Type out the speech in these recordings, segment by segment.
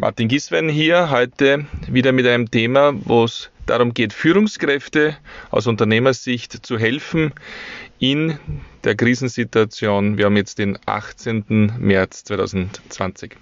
Martin Giswein hier, heute wieder mit einem Thema, wo es darum geht, Führungskräfte aus Unternehmersicht zu helfen in der Krisensituation. Wir haben jetzt den 18. März 2020.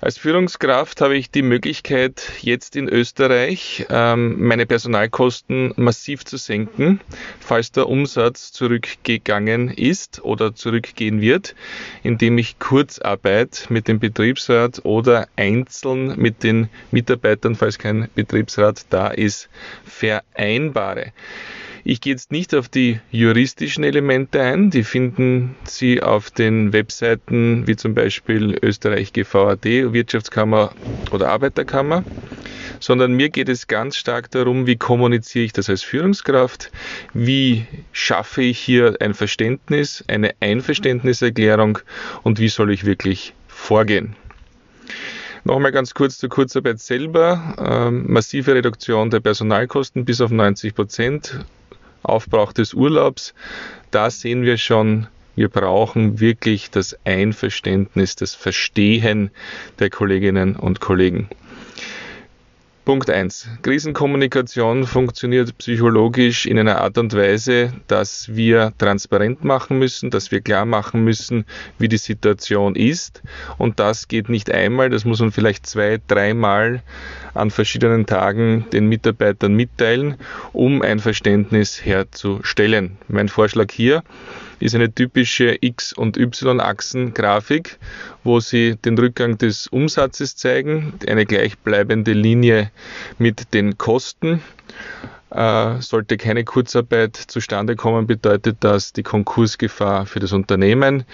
Als Führungskraft habe ich die Möglichkeit, jetzt in Österreich ähm, meine Personalkosten massiv zu senken, falls der Umsatz zurückgegangen ist oder zurückgehen wird, indem ich Kurzarbeit mit dem Betriebsrat oder einzeln mit den Mitarbeitern, falls kein Betriebsrat da ist, vereinbare. Ich gehe jetzt nicht auf die juristischen Elemente ein, die finden Sie auf den Webseiten wie zum Beispiel Österreich GVAD, Wirtschaftskammer oder Arbeiterkammer, sondern mir geht es ganz stark darum, wie kommuniziere ich das als Führungskraft, wie schaffe ich hier ein Verständnis, eine Einverständniserklärung und wie soll ich wirklich vorgehen. Nochmal ganz kurz zur Kurzarbeit selber. Ähm, massive Reduktion der Personalkosten bis auf 90 Prozent. Aufbrauch des Urlaubs, da sehen wir schon, wir brauchen wirklich das Einverständnis, das Verstehen der Kolleginnen und Kollegen. Punkt 1. Krisenkommunikation funktioniert psychologisch in einer Art und Weise, dass wir transparent machen müssen, dass wir klar machen müssen, wie die Situation ist. Und das geht nicht einmal, das muss man vielleicht zwei, dreimal an verschiedenen Tagen den Mitarbeitern mitteilen, um ein Verständnis herzustellen. Mein Vorschlag hier ist eine typische X- und Y-Achsen-Grafik, wo Sie den Rückgang des Umsatzes zeigen, eine gleichbleibende Linie mit den Kosten. Äh, sollte keine Kurzarbeit zustande kommen, bedeutet das die Konkursgefahr für das Unternehmen.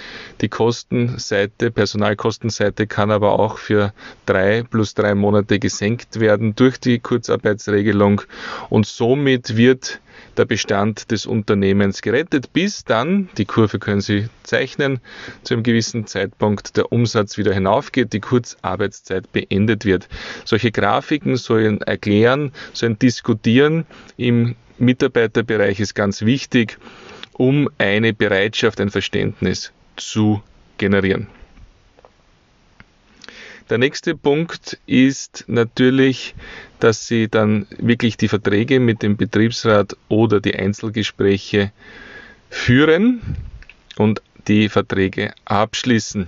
Die Kostenseite, Personalkostenseite kann aber auch für drei plus drei Monate gesenkt werden durch die Kurzarbeitsregelung und somit wird der Bestand des Unternehmens gerettet, bis dann, die Kurve können Sie zeichnen, zu einem gewissen Zeitpunkt der Umsatz wieder hinaufgeht, die Kurzarbeitszeit beendet wird. Solche Grafiken sollen erklären, sollen diskutieren im Mitarbeiterbereich ist ganz wichtig, um eine Bereitschaft, ein Verständnis zu generieren. Der nächste Punkt ist natürlich, dass Sie dann wirklich die Verträge mit dem Betriebsrat oder die Einzelgespräche führen und die Verträge abschließen.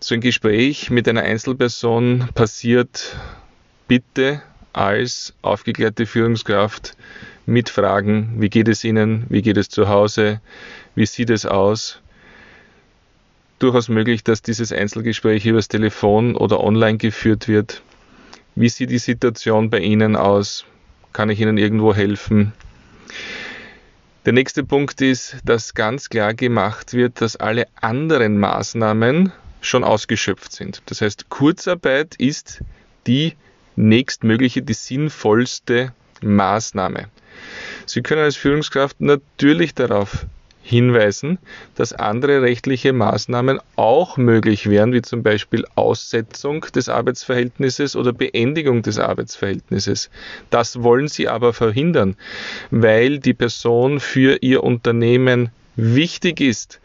So ein Gespräch mit einer Einzelperson passiert bitte als aufgeklärte Führungskraft mit Fragen, wie geht es Ihnen, wie geht es zu Hause, wie sieht es aus, durchaus möglich, dass dieses Einzelgespräch übers Telefon oder online geführt wird. Wie sieht die Situation bei Ihnen aus? Kann ich Ihnen irgendwo helfen? Der nächste Punkt ist, dass ganz klar gemacht wird, dass alle anderen Maßnahmen schon ausgeschöpft sind. Das heißt, Kurzarbeit ist die nächstmögliche, die sinnvollste Maßnahme. Sie können als Führungskraft natürlich darauf hinweisen, dass andere rechtliche Maßnahmen auch möglich wären, wie zum Beispiel Aussetzung des Arbeitsverhältnisses oder Beendigung des Arbeitsverhältnisses. Das wollen sie aber verhindern, weil die Person für ihr Unternehmen wichtig ist.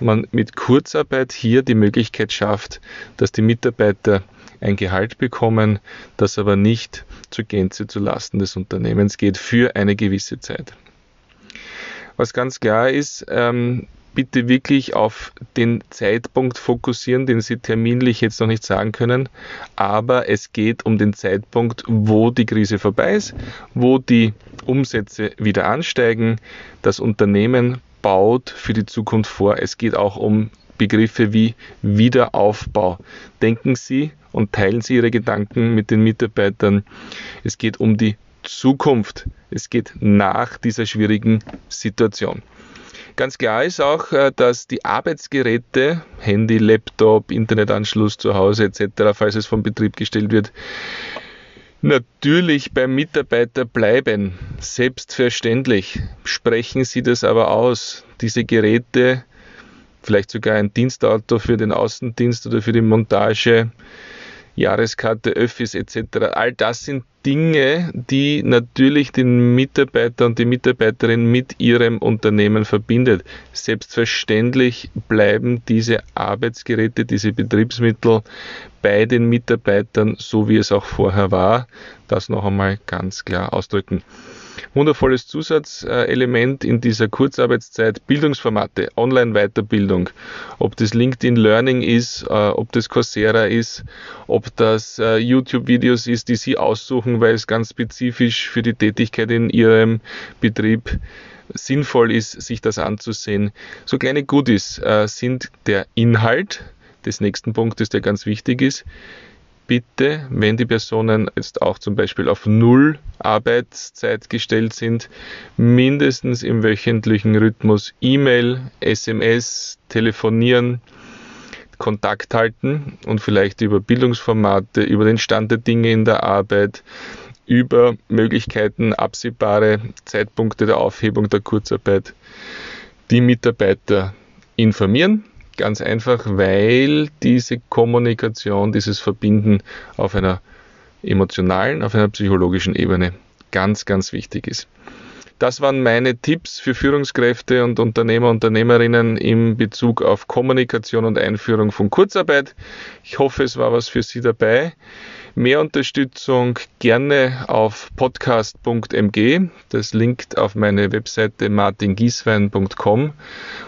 Man mit Kurzarbeit hier die Möglichkeit schafft, dass die Mitarbeiter ein Gehalt bekommen, das aber nicht zur Gänze zu Lasten des Unternehmens geht für eine gewisse Zeit. Was ganz klar ist, ähm, bitte wirklich auf den Zeitpunkt fokussieren, den Sie terminlich jetzt noch nicht sagen können. Aber es geht um den Zeitpunkt, wo die Krise vorbei ist, wo die Umsätze wieder ansteigen. Das Unternehmen baut für die Zukunft vor. Es geht auch um Begriffe wie Wiederaufbau. Denken Sie und teilen Sie Ihre Gedanken mit den Mitarbeitern. Es geht um die Zukunft. Es geht nach dieser schwierigen Situation. Ganz klar ist auch, äh, dass die Arbeitsgeräte, Handy, Laptop, Internetanschluss zu Hause etc., falls es vom Betrieb gestellt wird, natürlich beim Mitarbeiter bleiben. Selbstverständlich. Sprechen Sie das aber aus. Diese Geräte, vielleicht sogar ein Dienstauto für den Außendienst oder für die Montage, Jahreskarte, Öffis etc. All das sind Dinge, die natürlich den Mitarbeiter und die Mitarbeiterin mit ihrem Unternehmen verbindet. Selbstverständlich bleiben diese Arbeitsgeräte, diese Betriebsmittel bei den Mitarbeitern, so wie es auch vorher war. Das noch einmal ganz klar ausdrücken. Wundervolles Zusatzelement in dieser Kurzarbeitszeit, Bildungsformate, Online-Weiterbildung, ob das LinkedIn Learning ist, äh, ob das Coursera ist, ob das äh, YouTube-Videos ist, die Sie aussuchen, weil es ganz spezifisch für die Tätigkeit in Ihrem Betrieb sinnvoll ist, sich das anzusehen. So kleine Goodies äh, sind der Inhalt des nächsten Punktes, der ganz wichtig ist bitte, wenn die Personen jetzt auch zum Beispiel auf Null Arbeitszeit gestellt sind, mindestens im wöchentlichen Rhythmus E-Mail, SMS, telefonieren, Kontakt halten und vielleicht über Bildungsformate, über den Stand der Dinge in der Arbeit, über Möglichkeiten, absehbare Zeitpunkte der Aufhebung der Kurzarbeit die Mitarbeiter informieren Ganz einfach, weil diese Kommunikation, dieses Verbinden auf einer emotionalen, auf einer psychologischen Ebene ganz, ganz wichtig ist. Das waren meine Tipps für Führungskräfte und Unternehmer, Unternehmerinnen in Bezug auf Kommunikation und Einführung von Kurzarbeit. Ich hoffe, es war was für Sie dabei. Mehr Unterstützung gerne auf podcast.mg. Das linkt auf meine Webseite martingieswein.com,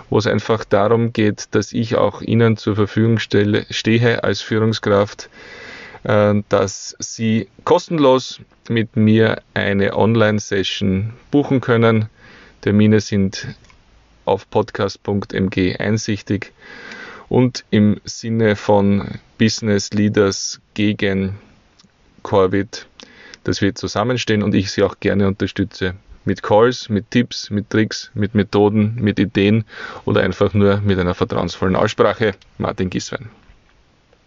wo es einfach darum geht, dass ich auch Ihnen zur Verfügung stelle, stehe als Führungskraft, äh, dass Sie kostenlos mit mir eine Online-Session buchen können. Termine sind auf podcast.mg einsichtig und im Sinne von Business Leaders gegen Corvid, dass wir zusammenstehen und ich Sie auch gerne unterstütze. Mit Calls, mit Tipps, mit Tricks, mit Methoden, mit Ideen oder einfach nur mit einer vertrauensvollen Aussprache. Martin Giswein.